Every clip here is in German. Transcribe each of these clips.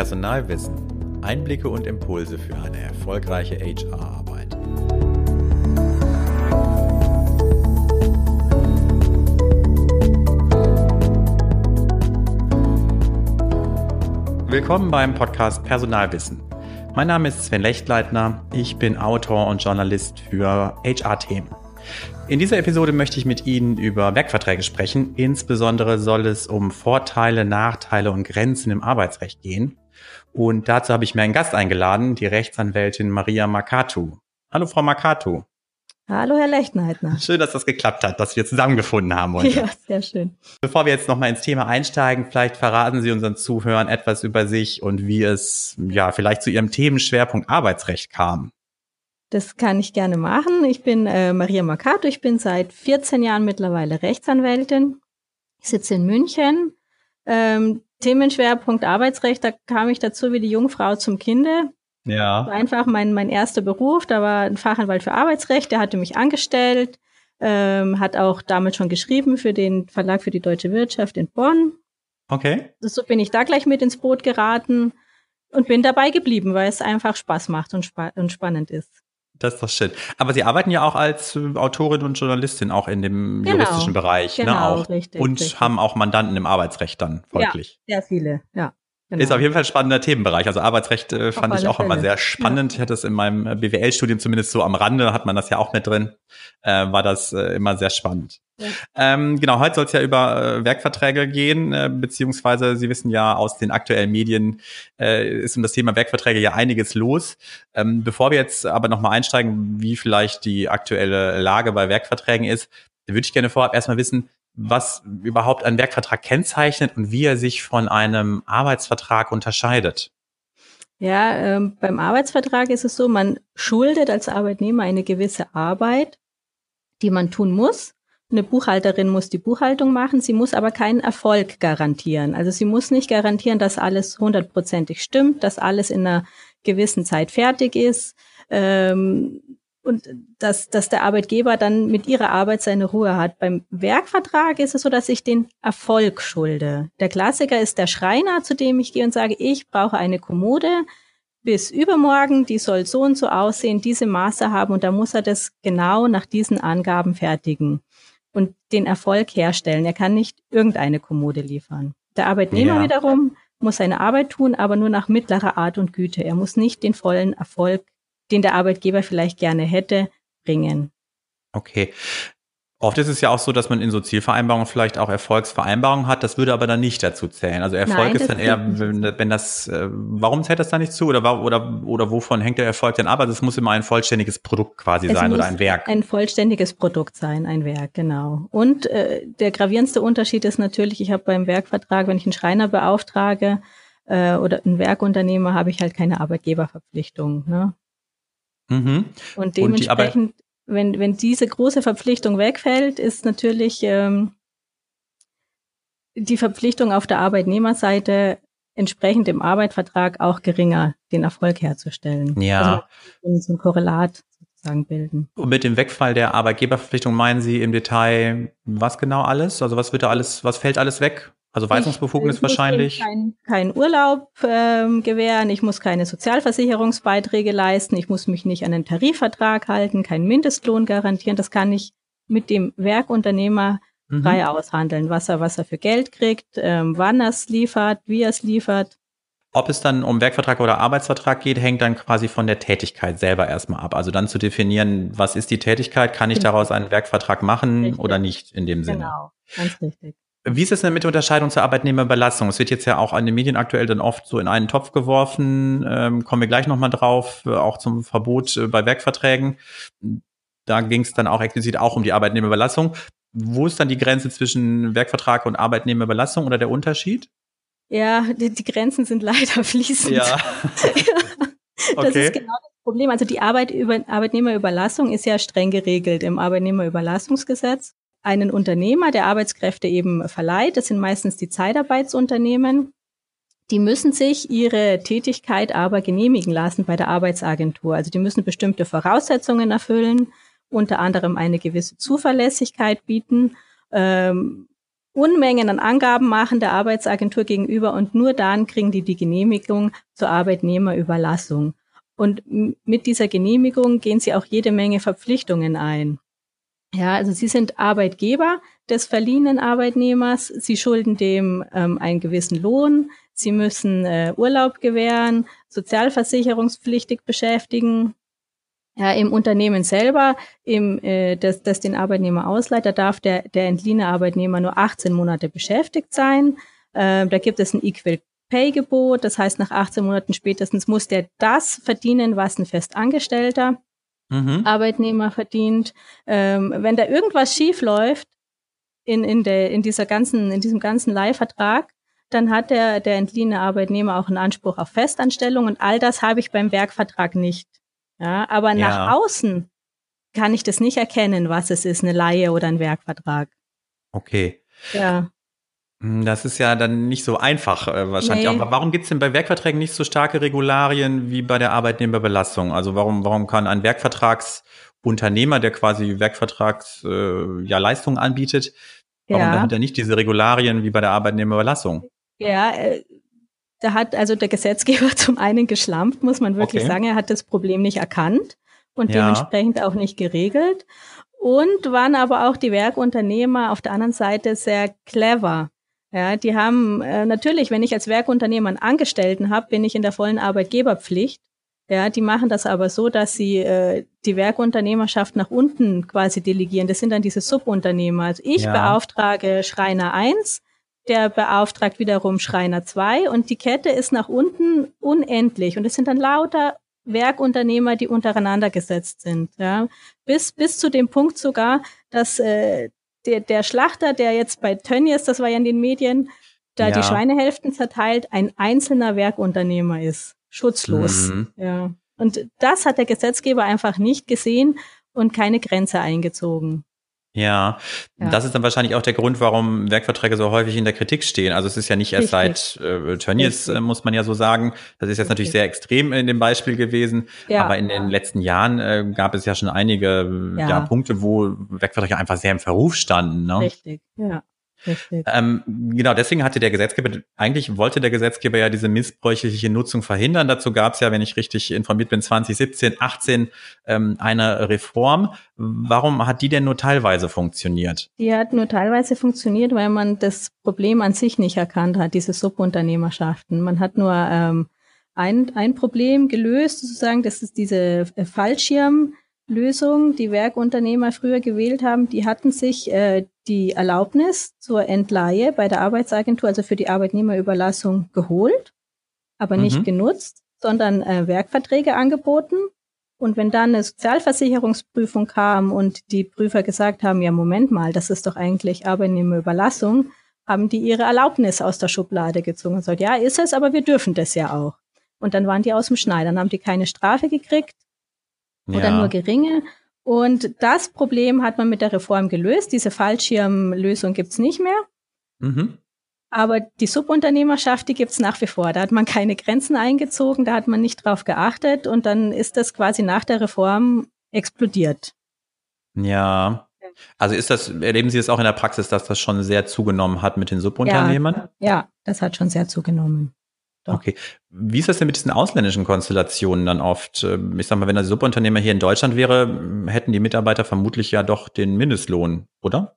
Personalwissen. Einblicke und Impulse für eine erfolgreiche HR-Arbeit. Willkommen beim Podcast Personalwissen. Mein Name ist Sven Lechtleitner. Ich bin Autor und Journalist für HR-Themen. In dieser Episode möchte ich mit Ihnen über Werkverträge sprechen. Insbesondere soll es um Vorteile, Nachteile und Grenzen im Arbeitsrecht gehen. Und dazu habe ich mir einen Gast eingeladen, die Rechtsanwältin Maria Makatu. Hallo, Frau Makatu. Hallo, Herr Lechtenheitner. Schön, dass das geklappt hat, dass wir zusammengefunden haben heute. Ja, sehr schön. Bevor wir jetzt nochmal ins Thema einsteigen, vielleicht verraten Sie unseren Zuhörern etwas über sich und wie es, ja, vielleicht zu Ihrem Themenschwerpunkt Arbeitsrecht kam. Das kann ich gerne machen. Ich bin äh, Maria Mercato. Ich bin seit 14 Jahren mittlerweile Rechtsanwältin. Ich sitze in München. Ähm, Themenschwerpunkt Arbeitsrecht, da kam ich dazu wie die Jungfrau zum Kinde. Ja. War einfach mein, mein erster Beruf. Da war ein Fachanwalt für Arbeitsrecht, der hatte mich angestellt, ähm, hat auch damals schon geschrieben für den Verlag für die deutsche Wirtschaft in Bonn. Okay. So bin ich da gleich mit ins Boot geraten und bin dabei geblieben, weil es einfach Spaß macht und, spa und spannend ist. Das ist doch schön. Aber Sie arbeiten ja auch als äh, Autorin und Journalistin auch in dem genau, juristischen Bereich, ne, genau, ne? Auch. Richtig, und richtig. haben auch Mandanten im Arbeitsrecht dann folglich. Ja, sehr viele, ja. Genau. Ist auf jeden Fall ein spannender Themenbereich. Also Arbeitsrecht äh, fand ich auch Fälle. immer sehr spannend. Ja. Ich hatte es in meinem äh, BWL-Studium zumindest so am Rande, hat man das ja auch mit drin, äh, war das äh, immer sehr spannend. Ja. Ähm, genau, heute soll es ja über äh, Werkverträge gehen, äh, beziehungsweise Sie wissen ja aus den aktuellen Medien ist um das Thema Werkverträge ja einiges los. Ähm, bevor wir jetzt aber nochmal einsteigen, wie vielleicht die aktuelle Lage bei Werkverträgen ist, würde ich gerne vorab erstmal wissen, was überhaupt ein Werkvertrag kennzeichnet und wie er sich von einem Arbeitsvertrag unterscheidet. Ja, ähm, beim Arbeitsvertrag ist es so, man schuldet als Arbeitnehmer eine gewisse Arbeit, die man tun muss. Eine Buchhalterin muss die Buchhaltung machen, sie muss aber keinen Erfolg garantieren. Also sie muss nicht garantieren, dass alles hundertprozentig stimmt, dass alles in einer gewissen Zeit fertig ist. Ähm, und dass, dass der Arbeitgeber dann mit ihrer Arbeit seine Ruhe hat. Beim Werkvertrag ist es so, dass ich den Erfolg schulde. Der Klassiker ist der Schreiner, zu dem ich gehe und sage, ich brauche eine Kommode bis übermorgen, die soll so und so aussehen, diese Maße haben und da muss er das genau nach diesen Angaben fertigen und den Erfolg herstellen. Er kann nicht irgendeine Kommode liefern. Der Arbeitnehmer ja. wiederum muss seine Arbeit tun, aber nur nach mittlerer Art und Güte. Er muss nicht den vollen Erfolg den der Arbeitgeber vielleicht gerne hätte, bringen. Okay. Oft ist es ja auch so, dass man in so Zielvereinbarungen vielleicht auch Erfolgsvereinbarungen hat. Das würde aber dann nicht dazu zählen. Also Erfolg Nein, ist dann eher, wenn, wenn, das, äh, warum zählt das da nicht zu? Oder, oder, oder wovon hängt der Erfolg denn ab? Also es muss immer ein vollständiges Produkt quasi es sein oder ein Werk. Ein vollständiges Produkt sein, ein Werk, genau. Und äh, der gravierendste Unterschied ist natürlich, ich habe beim Werkvertrag, wenn ich einen Schreiner beauftrage äh, oder einen Werkunternehmer, habe ich halt keine Arbeitgeberverpflichtung. Ne? Mhm. Und dementsprechend, und wenn, wenn diese große Verpflichtung wegfällt, ist natürlich ähm, die Verpflichtung auf der Arbeitnehmerseite entsprechend im Arbeitsvertrag auch geringer, den Erfolg herzustellen. Ja. Also so ein Korrelat sozusagen bilden. Und mit dem Wegfall der Arbeitgeberverpflichtung meinen Sie im Detail was genau alles? Also was wird da alles, was fällt alles weg? Also Weisungsbefugnis ich, wahrscheinlich. Ich muss keinen Urlaub ähm, gewähren, ich muss keine Sozialversicherungsbeiträge leisten, ich muss mich nicht an den Tarifvertrag halten, keinen Mindestlohn garantieren. Das kann ich mit dem Werkunternehmer mhm. frei aushandeln, was er, was er für Geld kriegt, ähm, wann er es liefert, wie er es liefert. Ob es dann um Werkvertrag oder Arbeitsvertrag geht, hängt dann quasi von der Tätigkeit selber erstmal ab. Also dann zu definieren, was ist die Tätigkeit, kann ich genau. daraus einen Werkvertrag machen richtig. oder nicht in dem Sinne. Genau, ganz richtig. Wie ist es denn mit der Unterscheidung zur Arbeitnehmerbelastung? Es wird jetzt ja auch an den Medien aktuell dann oft so in einen Topf geworfen. Ähm, kommen wir gleich nochmal drauf, äh, auch zum Verbot äh, bei Werkverträgen. Da ging es dann auch explizit auch um die Arbeitnehmerbelastung. Wo ist dann die Grenze zwischen Werkvertrag und Arbeitnehmerbelastung oder der Unterschied? Ja, die, die Grenzen sind leider fließend. Ja. das okay. ist genau das Problem. Also die Arbeit über, Arbeitnehmerüberlassung ist ja streng geregelt im Arbeitnehmerüberlassungsgesetz einen Unternehmer, der Arbeitskräfte eben verleiht, das sind meistens die Zeitarbeitsunternehmen, die müssen sich ihre Tätigkeit aber genehmigen lassen bei der Arbeitsagentur. Also die müssen bestimmte Voraussetzungen erfüllen, unter anderem eine gewisse Zuverlässigkeit bieten. Ähm, Unmengen an Angaben machen der Arbeitsagentur gegenüber und nur dann kriegen die die Genehmigung zur Arbeitnehmerüberlassung. Und mit dieser Genehmigung gehen sie auch jede Menge Verpflichtungen ein. Ja, also sie sind Arbeitgeber des verliehenen Arbeitnehmers. Sie schulden dem ähm, einen gewissen Lohn. Sie müssen äh, Urlaub gewähren, sozialversicherungspflichtig beschäftigen. Ja, Im Unternehmen selber, im, äh, das, das den Arbeitnehmer ausleiht, da darf der, der entliehene Arbeitnehmer nur 18 Monate beschäftigt sein. Äh, da gibt es ein Equal Pay-Gebot, das heißt, nach 18 Monaten spätestens muss der das verdienen, was ein Festangestellter mhm. Arbeitnehmer verdient. Ähm, wenn da irgendwas schief läuft in, in, der, in, dieser ganzen, in diesem ganzen Leihvertrag, dann hat der, der entliehene Arbeitnehmer auch einen Anspruch auf Festanstellung und all das habe ich beim Werkvertrag nicht. Ja, aber ja. nach außen kann ich das nicht erkennen, was es ist, eine Laie oder ein Werkvertrag. Okay. Ja. Hm, das ist ja dann nicht so einfach äh, wahrscheinlich. Nee. Aber warum gibt es denn bei Werkverträgen nicht so starke Regularien wie bei der Arbeitnehmerbelastung? Also warum, warum kann ein Werkvertragsunternehmer, der quasi Werkvertrags äh, ja, Leistungen anbietet, warum ja. hat er nicht diese Regularien wie bei der Arbeitnehmerbelastung? Ja, äh, da hat also der Gesetzgeber zum einen geschlampt, muss man wirklich okay. sagen. Er hat das Problem nicht erkannt und ja. dementsprechend auch nicht geregelt. Und waren aber auch die Werkunternehmer auf der anderen Seite sehr clever. Ja, die haben äh, natürlich, wenn ich als Werkunternehmer einen Angestellten habe, bin ich in der vollen Arbeitgeberpflicht. Ja, die machen das aber so, dass sie äh, die Werkunternehmerschaft nach unten quasi delegieren. Das sind dann diese Subunternehmer. Also ich ja. beauftrage Schreiner 1, der beauftragt wiederum Schreiner 2 und die Kette ist nach unten unendlich und es sind dann lauter Werkunternehmer, die untereinander gesetzt sind. Ja. Bis, bis zu dem Punkt sogar, dass äh, der, der Schlachter, der jetzt bei Tönnies, das war ja in den Medien, da ja. die Schweinehälften zerteilt, ein einzelner Werkunternehmer ist. Schutzlos. Mhm. Ja. Und das hat der Gesetzgeber einfach nicht gesehen und keine Grenze eingezogen. Ja, ja, das ist dann wahrscheinlich auch der Grund, warum Werkverträge so häufig in der Kritik stehen. Also es ist ja nicht erst Richtig. seit äh, Tönnies, äh, muss man ja so sagen. Das ist jetzt Richtig. natürlich sehr extrem in dem Beispiel gewesen. Ja. Aber in den letzten Jahren äh, gab es ja schon einige ja. Punkte, wo Werkverträge einfach sehr im Verruf standen. Ne? Richtig, ja. Ähm, genau, deswegen hatte der Gesetzgeber, eigentlich wollte der Gesetzgeber ja diese missbräuchliche Nutzung verhindern. Dazu gab es ja, wenn ich richtig informiert bin, 2017, 18 ähm, eine Reform. Warum hat die denn nur teilweise funktioniert? Die hat nur teilweise funktioniert, weil man das Problem an sich nicht erkannt hat, diese Subunternehmerschaften. Man hat nur ähm, ein, ein Problem gelöst, sozusagen, das ist diese äh, Fallschirm. Lösung, die Werkunternehmer früher gewählt haben, die hatten sich äh, die Erlaubnis zur Entleihe bei der Arbeitsagentur, also für die Arbeitnehmerüberlassung, geholt, aber mhm. nicht genutzt, sondern äh, Werkverträge angeboten. Und wenn dann eine Sozialversicherungsprüfung kam und die Prüfer gesagt haben, ja, Moment mal, das ist doch eigentlich Arbeitnehmerüberlassung, haben die ihre Erlaubnis aus der Schublade gezogen und gesagt, ja, ist es, aber wir dürfen das ja auch. Und dann waren die aus dem Schneider, dann haben die keine Strafe gekriegt oder ja. nur geringe. Und das Problem hat man mit der Reform gelöst. Diese Fallschirmlösung gibt's nicht mehr. Mhm. Aber die Subunternehmerschaft, die gibt's nach wie vor. Da hat man keine Grenzen eingezogen, da hat man nicht drauf geachtet und dann ist das quasi nach der Reform explodiert. Ja. Also ist das, erleben Sie es auch in der Praxis, dass das schon sehr zugenommen hat mit den Subunternehmern? Ja, ja das hat schon sehr zugenommen. Doch. Okay. Wie ist das denn mit diesen ausländischen Konstellationen dann oft? Ähm, ich sag mal, wenn ein Subunternehmer hier in Deutschland wäre, hätten die Mitarbeiter vermutlich ja doch den Mindestlohn, oder?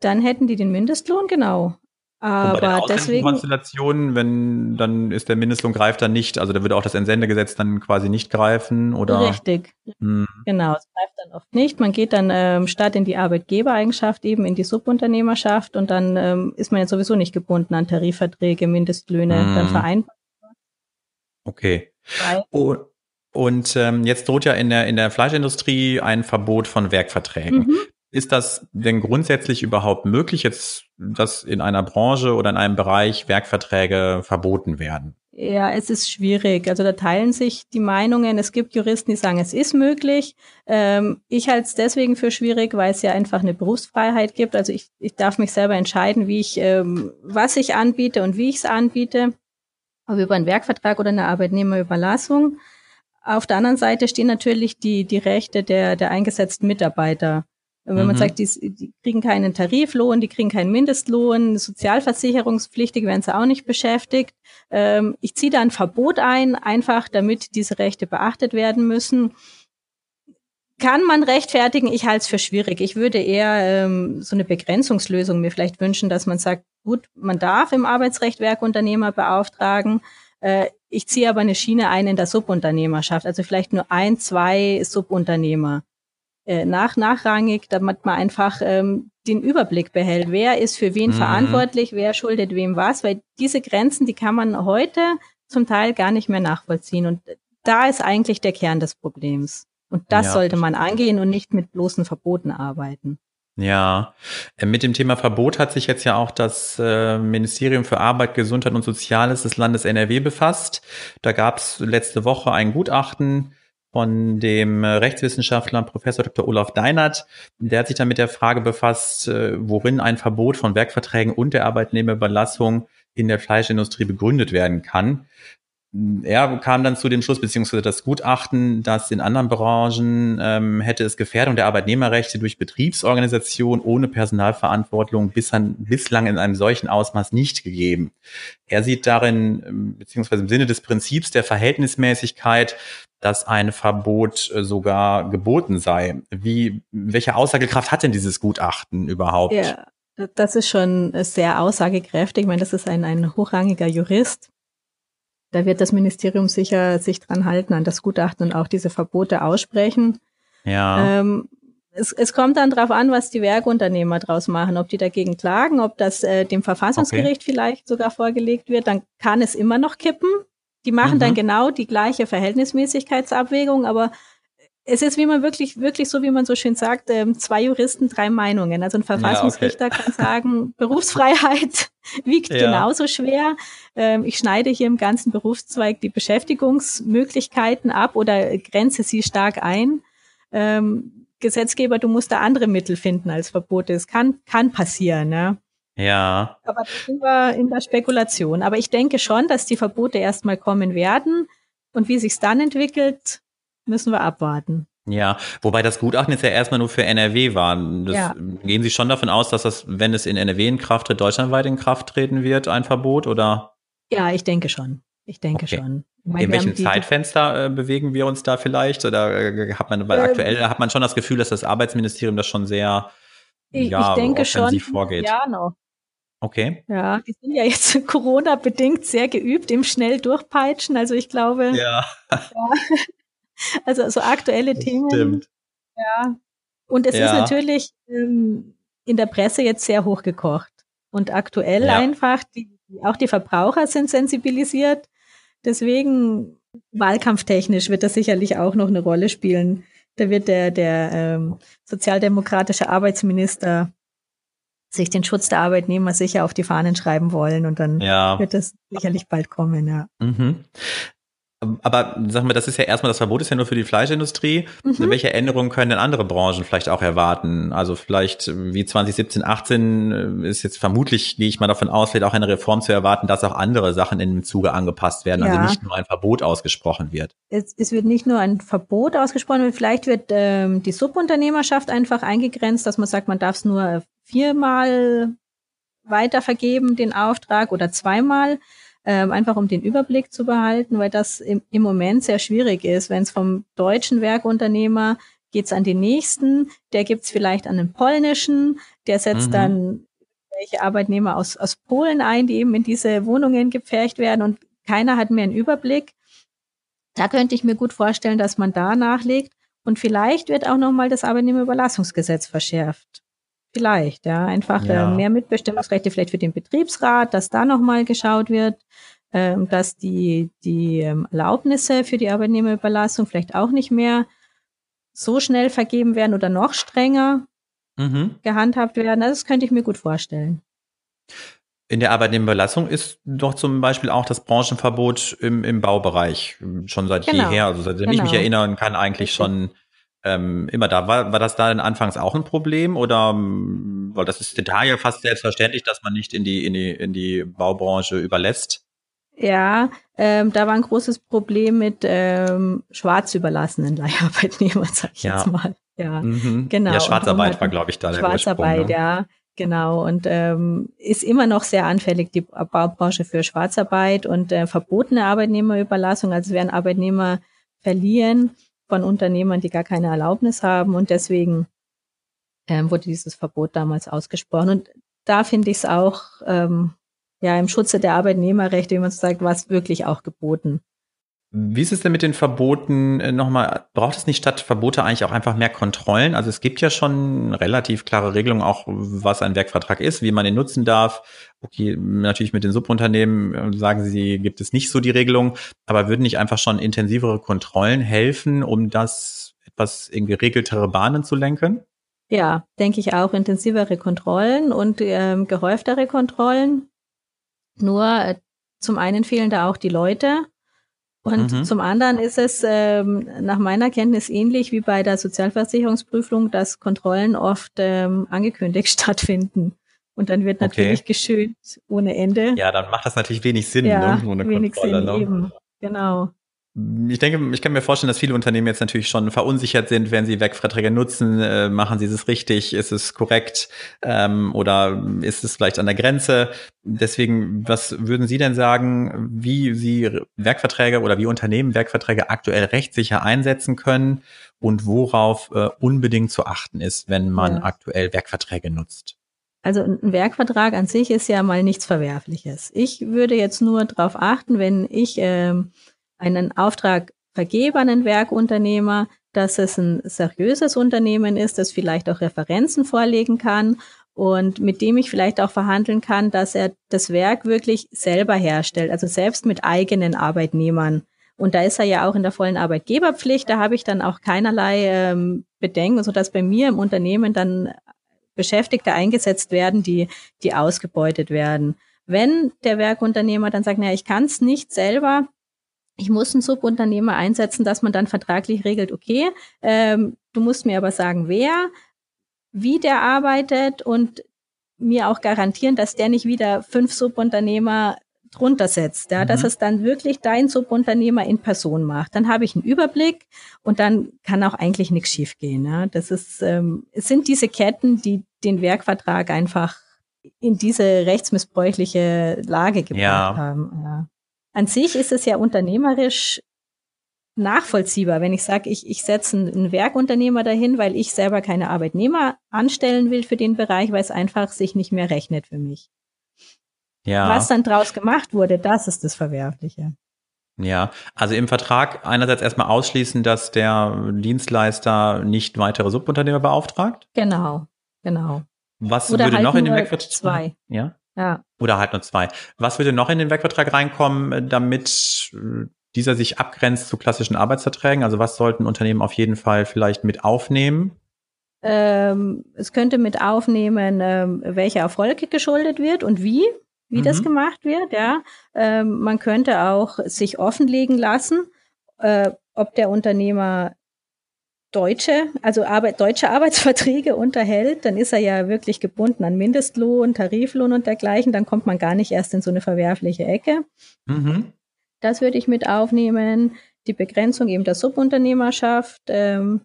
Dann hätten die den Mindestlohn, genau. Aber deswegen. Konstellationen, wenn dann ist der Mindestlohn greift dann nicht, also da würde auch das Entsendegesetz dann quasi nicht greifen, oder? Richtig. Hm. Genau, es greift dann oft nicht. Man geht dann ähm, statt in die Arbeitgebereigenschaft eben in die Subunternehmerschaft und dann ähm, ist man ja sowieso nicht gebunden an Tarifverträge, Mindestlöhne, hm. dann vereinbart. Okay. Und, und ähm, jetzt droht ja in der in der Fleischindustrie ein Verbot von Werkverträgen. Mhm. Ist das denn grundsätzlich überhaupt möglich, jetzt, dass in einer Branche oder in einem Bereich Werkverträge verboten werden? Ja, es ist schwierig. Also da teilen sich die Meinungen. Es gibt Juristen, die sagen, es ist möglich. Ähm, ich halte es deswegen für schwierig, weil es ja einfach eine Berufsfreiheit gibt. Also ich, ich darf mich selber entscheiden, wie ich, ähm, was ich anbiete und wie ich es anbiete. Ob über einen Werkvertrag oder eine Arbeitnehmerüberlassung. Auf der anderen Seite stehen natürlich die, die Rechte der, der eingesetzten Mitarbeiter Wenn mhm. man sagt, die, die, kriegen keinen Tariflohn, die kriegen keinen Mindestlohn, sozialversicherungspflichtig werden sie auch nicht beschäftigt. Ähm, ich ziehe da ein Verbot ein, einfach damit diese Rechte beachtet werden müssen. Kann man rechtfertigen? Ich halte es für schwierig. Ich würde eher ähm, so eine Begrenzungslösung mir vielleicht wünschen, dass man sagt, gut, man darf im Arbeitsrecht Werkunternehmer beauftragen. Äh, ich ziehe aber eine Schiene ein in der Subunternehmerschaft, also vielleicht nur ein, zwei Subunternehmer äh, nach nachrangig, damit man einfach ähm, den Überblick behält. Wer ist für wen mhm. verantwortlich, wer schuldet wem was, weil diese Grenzen, die kann man heute zum Teil gar nicht mehr nachvollziehen. Und da ist eigentlich der Kern des Problems. Und das ja, sollte man angehen und nicht mit bloßen Verboten arbeiten. Ja, äh, mit dem Thema Verbot hat sich jetzt ja auch das äh, Ministerium für Arbeit, Gesundheit und Soziales des Landes NRW befasst. Da gab es letzte Woche ein Gutachten von dem Rechtswissenschaftler Professor Dr. Olaf Deinert. Der hat sich dann mit der Frage befasst, äh, worin ein Verbot von Werkverträgen und der Arbeitnehmerüberlassung in der Fleischindustrie begründet werden kann er kam dann zu dem Schluss, beziehungsweise das Gutachten, dass in anderen Branchen ähm, hätte es Gefährdung der Arbeitnehmerrechte durch Betriebsorganisation ohne Personalverantwortung bislang, bislang in einem solchen Ausmaß nicht gegeben. Er sieht darin, ähm, beziehungsweise im Sinne des Prinzips der Verhältnismäßigkeit, dass ein Verbot äh, sogar geboten sei. Wie, welche Aussagekraft hat denn dieses Gutachten überhaupt? Ja, das ist schon sehr aussagekräftig. Ich meine, das ist ein, ein hochrangiger Jurist da wird das Ministerium sicher sich dran halten, an das Gutachten und auch diese Verbote aussprechen. Ja. Ähm, es, es kommt dann darauf an, was die Werkunternehmer draus machen, ob die dagegen klagen, ob das äh, dem Verfassungsgericht okay. vielleicht sogar vorgelegt wird, dann kann es immer noch kippen. Die machen mhm. dann genau die gleiche Verhältnismäßigkeitsabwägung, aber es ist wie man wirklich, wirklich so, wie man so schön sagt, ähm, zwei Juristen, drei Meinungen. Also ein Verfassungsrichter ja, okay. kann sagen, Berufsfreiheit wiegt ja. genauso schwer. Ähm, ich schneide hier im ganzen Berufszweig die Beschäftigungsmöglichkeiten ab oder grenze sie stark ein. Ähm, Gesetzgeber, du musst da andere Mittel finden als Verbote. Es kann, kann passieren, ne? Ja. Aber wir in der Spekulation. Aber ich denke schon, dass die Verbote erstmal kommen werden. Und wie sich's dann entwickelt, müssen wir abwarten. Ja, wobei das Gutachten jetzt ja erstmal nur für NRW war. Das, ja. Gehen Sie schon davon aus, dass das, wenn es in NRW in Kraft tritt, deutschlandweit in Kraft treten wird, ein Verbot, oder? Ja, ich denke schon. Ich denke okay. schon. Ich meine, in welchem Zeitfenster äh, bewegen wir uns da vielleicht? Oder äh, hat man, weil äh, aktuell hat man schon das Gefühl, dass das Arbeitsministerium das schon sehr ich, ja, ich denke offensiv schon, vorgeht. Ja, noch. Okay. Ja, die sind ja jetzt Corona-bedingt sehr geübt im schnell durchpeitschen. Also ich glaube, ja. ja also so aktuelle das Themen. Stimmt. Ja. Und es ja. ist natürlich ähm, in der Presse jetzt sehr hochgekocht. Und aktuell ja. einfach, die, auch die Verbraucher sind sensibilisiert. Deswegen wahlkampftechnisch wird das sicherlich auch noch eine Rolle spielen. Da wird der, der ähm, sozialdemokratische Arbeitsminister sich den Schutz der Arbeitnehmer sicher auf die Fahnen schreiben wollen und dann ja. wird das sicherlich bald kommen, ja. Mhm. Aber sagen wir, das ist ja erstmal, das Verbot ist ja nur für die Fleischindustrie. Mhm. Welche Änderungen können denn andere Branchen vielleicht auch erwarten? Also vielleicht wie 2017, 18 ist jetzt vermutlich, gehe ich mal davon aus, vielleicht auch eine Reform zu erwarten, dass auch andere Sachen in dem Zuge angepasst werden, also ja. also nicht nur ein Verbot ausgesprochen wird. Es, es wird nicht nur ein Verbot ausgesprochen, vielleicht wird ähm, die Subunternehmerschaft einfach eingegrenzt, dass man sagt, man darf es nur viermal weitervergeben, den Auftrag, oder zweimal ähm, einfach um den Überblick zu behalten, weil das im, im Moment sehr schwierig ist. Wenn es vom deutschen Werkunternehmer geht's an den nächsten, der gibt's vielleicht an den polnischen, der setzt mhm. dann welche Arbeitnehmer aus, aus Polen ein, die eben in diese Wohnungen gepfercht werden und keiner hat mehr einen Überblick. Da könnte ich mir gut vorstellen, dass man da nachlegt und vielleicht wird auch nochmal das Arbeitnehmerüberlassungsgesetz verschärft. Vielleicht, ja. Einfach ja. Äh, mehr Mitbestimmungsrechte vielleicht für den Betriebsrat, dass da nochmal geschaut wird, ähm, dass die, die ähm, Erlaubnisse für die Arbeitnehmerüberlassung vielleicht auch nicht mehr so schnell vergeben werden oder noch strenger mhm. gehandhabt werden. Also das könnte ich mir gut vorstellen. In der Arbeitnehmerüberlassung ist doch zum Beispiel auch das Branchenverbot im, im Baubereich schon seit genau. jeher, also seitdem genau. ich mich genau. erinnern kann, eigentlich schon ähm, immer da. War, war das da denn anfangs auch ein Problem oder ähm, weil das ist da ja fast selbstverständlich, dass man nicht in die in die in die Baubranche überlässt? Ja, ähm, da war ein großes Problem mit ähm, schwarz überlassenen Leiharbeitnehmern, sag ich ja. jetzt mal. ja, mhm. genau. Ja, Schwarzarbeit war, glaube ich, da der Schwarzarbeit, ne? ja, genau. Und ähm, ist immer noch sehr anfällig, die Baubranche für Schwarzarbeit und äh, verbotene Arbeitnehmerüberlassung. Also werden Arbeitnehmer verlieren von Unternehmern, die gar keine Erlaubnis haben. Und deswegen ähm, wurde dieses Verbot damals ausgesprochen. Und da finde ich es auch ähm, ja im Schutze der Arbeitnehmerrechte, wie man so sagt, was wirklich auch geboten. Wie ist es denn mit den Verboten äh, nochmal? Braucht es nicht statt Verbote eigentlich auch einfach mehr Kontrollen? Also es gibt ja schon relativ klare Regelungen, auch was ein Werkvertrag ist, wie man ihn nutzen darf. Okay, natürlich mit den Subunternehmen äh, sagen Sie, gibt es nicht so die Regelung, aber würden nicht einfach schon intensivere Kontrollen helfen, um das etwas in geregeltere Bahnen zu lenken? Ja, denke ich auch intensivere Kontrollen und ähm, gehäuftere Kontrollen. Nur äh, zum einen fehlen da auch die Leute und mhm. zum anderen ist es ähm, nach meiner Kenntnis ähnlich wie bei der Sozialversicherungsprüfung, dass Kontrollen oft ähm, angekündigt stattfinden. Und dann wird natürlich okay. geschönt ohne Ende. Ja, dann macht das natürlich wenig Sinn, ja, ne? ohne wenig Kontrolle. Sinn ne? eben. Genau ich denke, ich kann mir vorstellen, dass viele Unternehmen jetzt natürlich schon verunsichert sind, wenn sie Wegverträge nutzen. Äh, machen sie es richtig? Ist es korrekt? Ähm, oder ist es vielleicht an der Grenze? Deswegen, was würden Sie denn sagen, wie Sie Werkverträge oder wie Unternehmen Werkverträge aktuell rechtssicher einsetzen können und worauf äh, unbedingt zu achten ist, wenn man ja. aktuell Werkverträge nutzt? Also ein Werkvertrag an sich ist ja mal nichts Verwerfliches. Ich würde jetzt nur darauf achten, wenn ich ähm, einen Auftrag vergebe an einen Werkunternehmer, dass es ein seriöses Unternehmen ist, das vielleicht auch Referenzen vorlegen kann und mit dem ich vielleicht auch verhandeln kann, dass er das Werk wirklich selber herstellt, also selbst mit eigenen Arbeitnehmern. Und da ist er ja auch in der vollen Arbeitgeberpflicht, da habe ich dann auch keinerlei ähm, Bedenken, sodass bei mir im Unternehmen dann Beschäftigte eingesetzt werden, die, die ausgebeutet werden. Wenn der Werkunternehmer dann sagt, naja, ich kann es nicht selber, ich muss einen Subunternehmer einsetzen, dass man dann vertraglich regelt, okay, ähm, du musst mir aber sagen, wer, wie der arbeitet und mir auch garantieren, dass der nicht wieder fünf Subunternehmer drunter setzt, ja, mhm. dass es dann wirklich dein Subunternehmer in Person macht. Dann habe ich einen Überblick und dann kann auch eigentlich nichts schiefgehen. Ja. Das ist, ähm, es sind diese Ketten, die den Werkvertrag einfach in diese rechtsmissbräuchliche Lage gebracht ja. haben. Ja an sich ist es ja unternehmerisch nachvollziehbar, wenn ich sage, ich, ich setze einen Werkunternehmer dahin, weil ich selber keine Arbeitnehmer anstellen will für den Bereich, weil es einfach sich nicht mehr rechnet für mich. Ja. Was dann draus gemacht wurde, das ist das Verwerfliche. Ja, also im Vertrag einerseits erstmal ausschließen, dass der Dienstleister nicht weitere Subunternehmer beauftragt. Genau, genau. Was Oder würde halt noch in den Wegvertrag? Zwei. Ja. Ja. Oder halt nur zwei. Was würde noch in den Werkvertrag reinkommen, äh, damit äh, dieser sich abgrenzt zu klassischen Arbeitsverträgen? Also was sollten Unternehmen auf jeden Fall vielleicht mit aufnehmen? Ähm, es könnte mit aufnehmen, ähm, welcher Erfolg geschuldet wird und wie, wie mhm. das gemacht wird. Ja, ähm, man könnte auch sich offenlegen lassen, äh, ob der Unternehmer deutsche, also Arbeit, deutsche Arbeitsverträge unterhält, dann ist er ja wirklich gebunden an Mindestlohn, Tariflohn und dergleichen. Dann kommt man gar nicht erst in so eine verwerfliche Ecke. Mhm. Das würde ich mit aufnehmen. Die Begrenzung eben der Subunternehmerschaft. Ähm,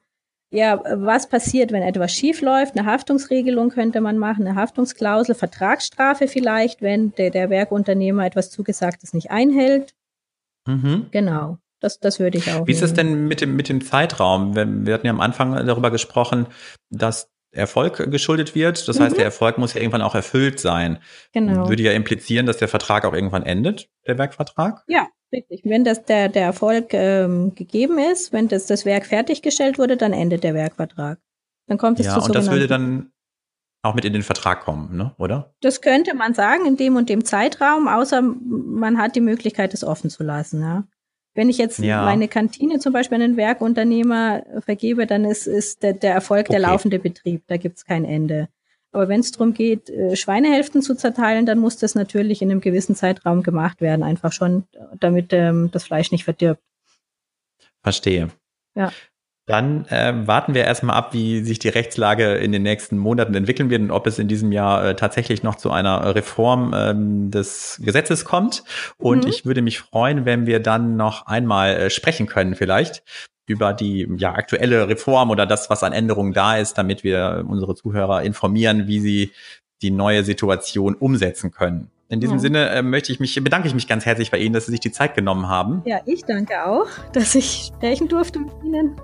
ja, was passiert, wenn etwas schief läuft? Eine Haftungsregelung könnte man machen, eine Haftungsklausel, Vertragsstrafe vielleicht, wenn der, der Werkunternehmer etwas Zugesagtes nicht einhält. Mhm. Genau. Das, das würde ich auch. Wie ist es denn mit dem, mit dem Zeitraum? Wir, wir hatten ja am Anfang darüber gesprochen, dass Erfolg geschuldet wird. Das mhm. heißt, der Erfolg muss ja irgendwann auch erfüllt sein. Genau. Würde ja implizieren, dass der Vertrag auch irgendwann endet, der Werkvertrag? Ja, richtig. Wenn das der, der Erfolg ähm, gegeben ist, wenn das, das Werk fertiggestellt wurde, dann endet der Werkvertrag. Dann kommt es ja, zu und das würde dann auch mit in den Vertrag kommen, ne? oder? Das könnte man sagen, in dem und dem Zeitraum, außer man hat die Möglichkeit, es offen zu lassen. Ja. Wenn ich jetzt ja. meine Kantine zum Beispiel an einen Werkunternehmer vergebe, dann ist, ist der, der Erfolg okay. der laufende Betrieb. Da gibt's kein Ende. Aber wenn es darum geht, äh, Schweinehälften zu zerteilen, dann muss das natürlich in einem gewissen Zeitraum gemacht werden, einfach schon, damit ähm, das Fleisch nicht verdirbt. Verstehe. Ja. Dann äh, warten wir erstmal ab, wie sich die Rechtslage in den nächsten Monaten entwickeln wird und ob es in diesem Jahr äh, tatsächlich noch zu einer Reform ähm, des Gesetzes kommt. Und mhm. ich würde mich freuen, wenn wir dann noch einmal äh, sprechen können vielleicht über die ja, aktuelle Reform oder das, was an Änderungen da ist, damit wir unsere Zuhörer informieren, wie sie die neue Situation umsetzen können. In diesem ja. Sinne äh, möchte ich mich, bedanke ich mich ganz herzlich bei Ihnen, dass Sie sich die Zeit genommen haben. Ja, ich danke auch, dass ich sprechen durfte mit Ihnen.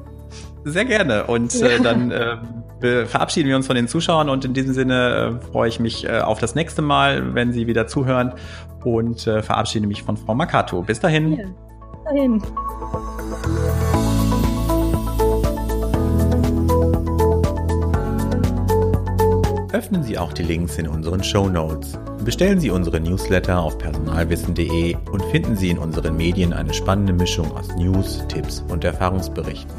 Sehr gerne. Und äh, ja. äh, dann äh, verabschieden wir uns von den Zuschauern und in diesem Sinne äh, freue ich mich äh, auf das nächste Mal, wenn Sie wieder zuhören und äh, verabschiede mich von Frau Makato. Bis dahin. Ja, bis dahin. Öffnen Sie auch die Links in unseren Show Notes. Bestellen Sie unsere Newsletter auf personalwissen.de und finden Sie in unseren Medien eine spannende Mischung aus News, Tipps und Erfahrungsberichten.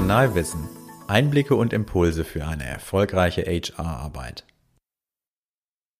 Personalwissen. Einblicke und Impulse für eine erfolgreiche HR-Arbeit.